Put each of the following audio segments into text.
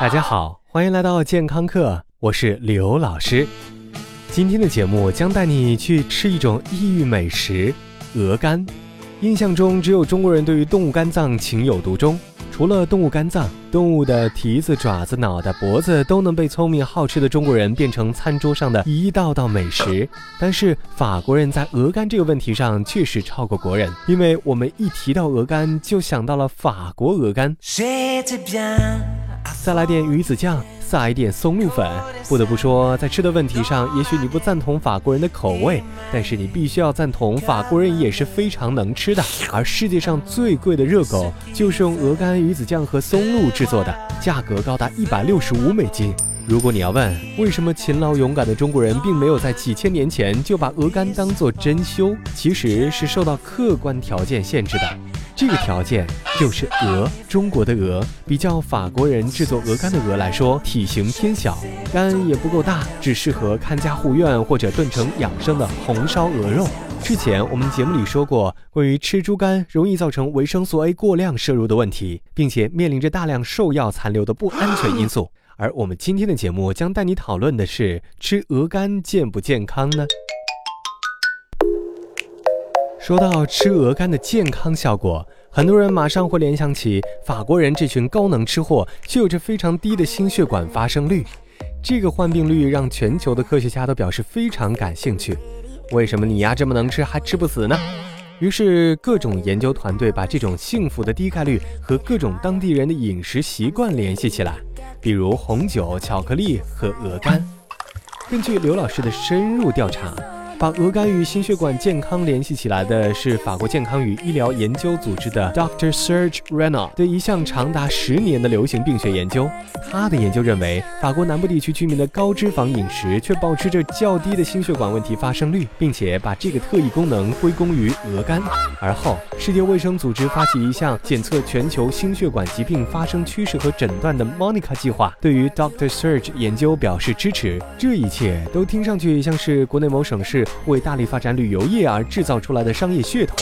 大家好，欢迎来到健康课，我是刘老师。今天的节目将带你去吃一种异域美食——鹅肝。印象中，只有中国人对于动物肝脏情有独钟。除了动物肝脏，动物的蹄子、爪子、脑袋、脖子都能被聪明好吃的中国人变成餐桌上的一道道美食。但是法国人在鹅肝这个问题上确实超过国人，因为我们一提到鹅肝就想到了法国鹅肝。再来点鱼子酱。撒一点松露粉。不得不说，在吃的问题上，也许你不赞同法国人的口味，但是你必须要赞同法国人也是非常能吃的。而世界上最贵的热狗，就是用鹅肝、鱼子酱和松露制作的，价格高达一百六十五美金。如果你要问为什么勤劳勇敢的中国人并没有在几千年前就把鹅肝当做珍馐，其实是受到客观条件限制的。这个条件就是鹅，中国的鹅比较法国人制作鹅肝的鹅来说，体型偏小，肝也不够大，只适合看家护院或者炖成养生的红烧鹅肉。之前我们节目里说过，关于吃猪肝容易造成维生素 A 过量摄入的问题，并且面临着大量兽药残留的不安全因素。而我们今天的节目将带你讨论的是，吃鹅肝健不健康呢？说到吃鹅肝的健康效果，很多人马上会联想起法国人这群高能吃货，却有着非常低的心血管发生率。这个患病率让全球的科学家都表示非常感兴趣。为什么你呀这么能吃还吃不死呢？于是各种研究团队把这种幸福的低概率和各种当地人的饮食习惯联系起来，比如红酒、巧克力和鹅肝。根据刘老师的深入调查。把鹅肝与心血管健康联系起来的是法国健康与医疗研究组织的 Doctor Serge Rena 的一项长达十年的流行病学研究。他的研究认为，法国南部地区居民的高脂肪饮食却保持着较低的心血管问题发生率，并且把这个特异功能归功于鹅肝。而后，世界卫生组织发起一项检测全球心血管疾病发生趋势和诊断的 Monica 计划，对于 Doctor Serge 研究表示支持。这一切都听上去像是国内某省市。为大力发展旅游业而制造出来的商业噱头，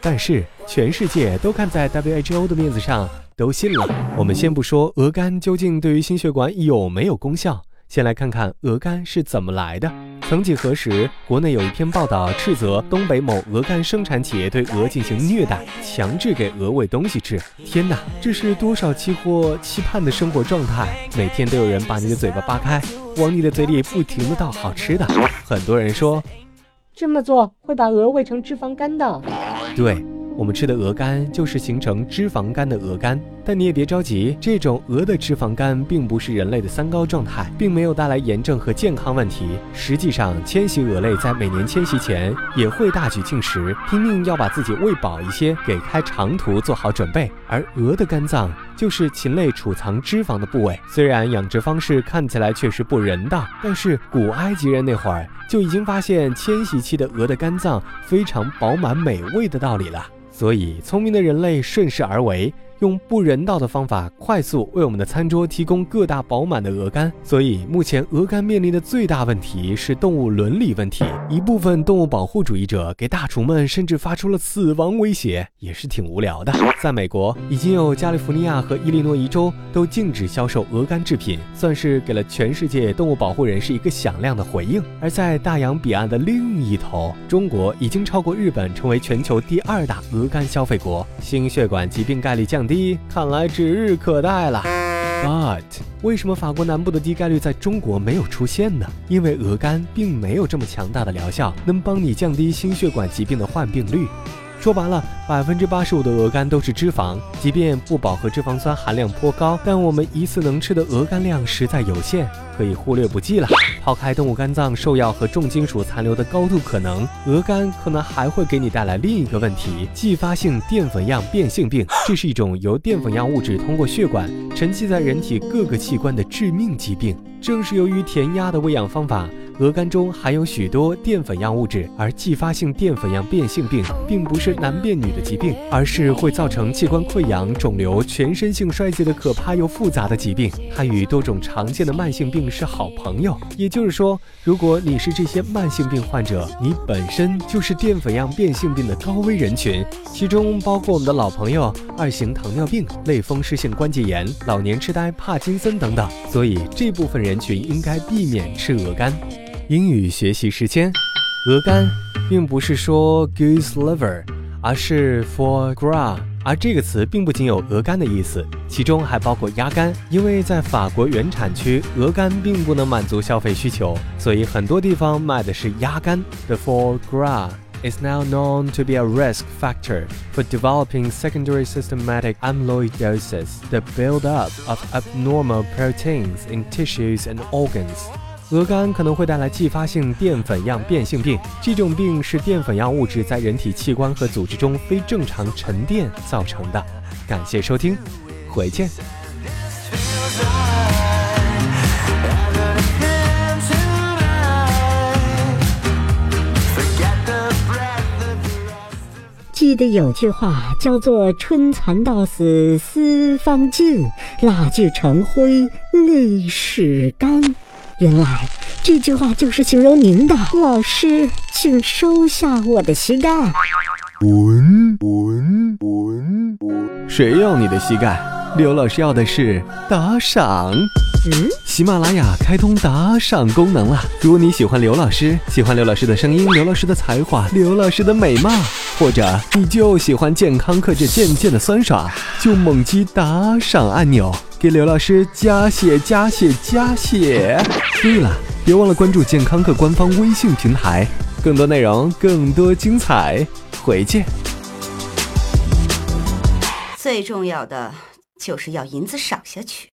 但是全世界都看在 WHO 的面子上，都信了。我们先不说鹅肝究竟对于心血管有没有功效。先来看看鹅肝是怎么来的。曾几何时，国内有一篇报道斥责东北某鹅肝生产企业对鹅进行虐待，强制给鹅喂东西吃。天哪，这是多少期货期盼的生活状态？每天都有人把你的嘴巴扒开，往你的嘴里不停的倒好吃的。很多人说，这么做会把鹅喂成脂肪肝的。对。我们吃的鹅肝就是形成脂肪肝的鹅肝，但你也别着急，这种鹅的脂肪肝并不是人类的三高状态，并没有带来炎症和健康问题。实际上，迁徙鹅类在每年迁徙前也会大举进食，拼命要把自己喂饱一些，给开长途做好准备。而鹅的肝脏就是禽类储藏脂肪的部位，虽然养殖方式看起来确实不人道，但是古埃及人那会儿就已经发现迁徙期的鹅的肝脏非常饱满美味的道理了。所以，聪明的人类顺势而为。用不人道的方法快速为我们的餐桌提供各大饱满的鹅肝，所以目前鹅肝面临的最大问题是动物伦理问题。一部分动物保护主义者给大厨们甚至发出了死亡威胁，也是挺无聊的。在美国，已经有加利福尼亚和伊利诺伊州都禁止销售鹅肝制品，算是给了全世界动物保护人士一个响亮的回应。而在大洋彼岸的另一头，中国已经超过日本，成为全球第二大鹅鹅肝消费国，心血管疾病概率降。低，看来指日可待了。But 为什么法国南部的低概率在中国没有出现呢？因为鹅肝并没有这么强大的疗效，能帮你降低心血管疾病的患病率。说白了，百分之八十五的鹅肝都是脂肪，即便不饱和脂肪酸含量颇高，但我们一次能吃的鹅肝量实在有限，可以忽略不计了。抛开动物肝脏、兽药和重金属残留的高度可能，鹅肝可能还会给你带来另一个问题——继发性淀粉样变性病。这是一种由淀粉样物质通过血管沉积在人体各个器官的致命疾病。正是由于填鸭的喂养方法。鹅肝中含有许多淀粉样物质，而继发性淀粉样变性病并不是男变女的疾病，而是会造成器官溃疡、肿瘤、全身性衰竭的可怕又复杂的疾病。它与多种常见的慢性病是好朋友。也就是说，如果你是这些慢性病患者，你本身就是淀粉样变性病的高危人群，其中包括我们的老朋友二型糖尿病、类风湿性关节炎、老年痴呆、帕金森等等，所以这部分人群应该避免吃鹅肝。英语学习时间，鹅肝并不是说 goose liver，而是 foie gras。而这个词并不仅有鹅肝的意思，其中还包括鸭肝。因为在法国原产区，鹅肝并不能满足消费需求，所以很多地方卖的是鸭肝。The foie gras is now known to be a risk factor for developing secondary systematic amyloidosis, the buildup of abnormal proteins in tissues and organs. 鹅肝可能会带来继发性淀粉样变性病，这种病是淀粉样物质在人体器官和组织中非正常沉淀造成的。感谢收听，回见。记得有句话叫做“春蚕到死丝方尽，蜡炬成灰泪始干”。原来这句话就是形容您的。老师，请收下我的膝盖。滚滚滚滚！谁要你的膝盖？刘老师要的是打赏。嗯，喜马拉雅开通打赏功能了。如果你喜欢刘老师，喜欢刘老师的声音，刘老师的才华，刘老师的美貌，或者你就喜欢健康课制渐渐的酸爽，就猛击打赏按钮。给刘老师加血加血加血！对了，别忘了关注健康课官方微信平台，更多内容，更多精彩，回见。最重要的就是要银子赏下去。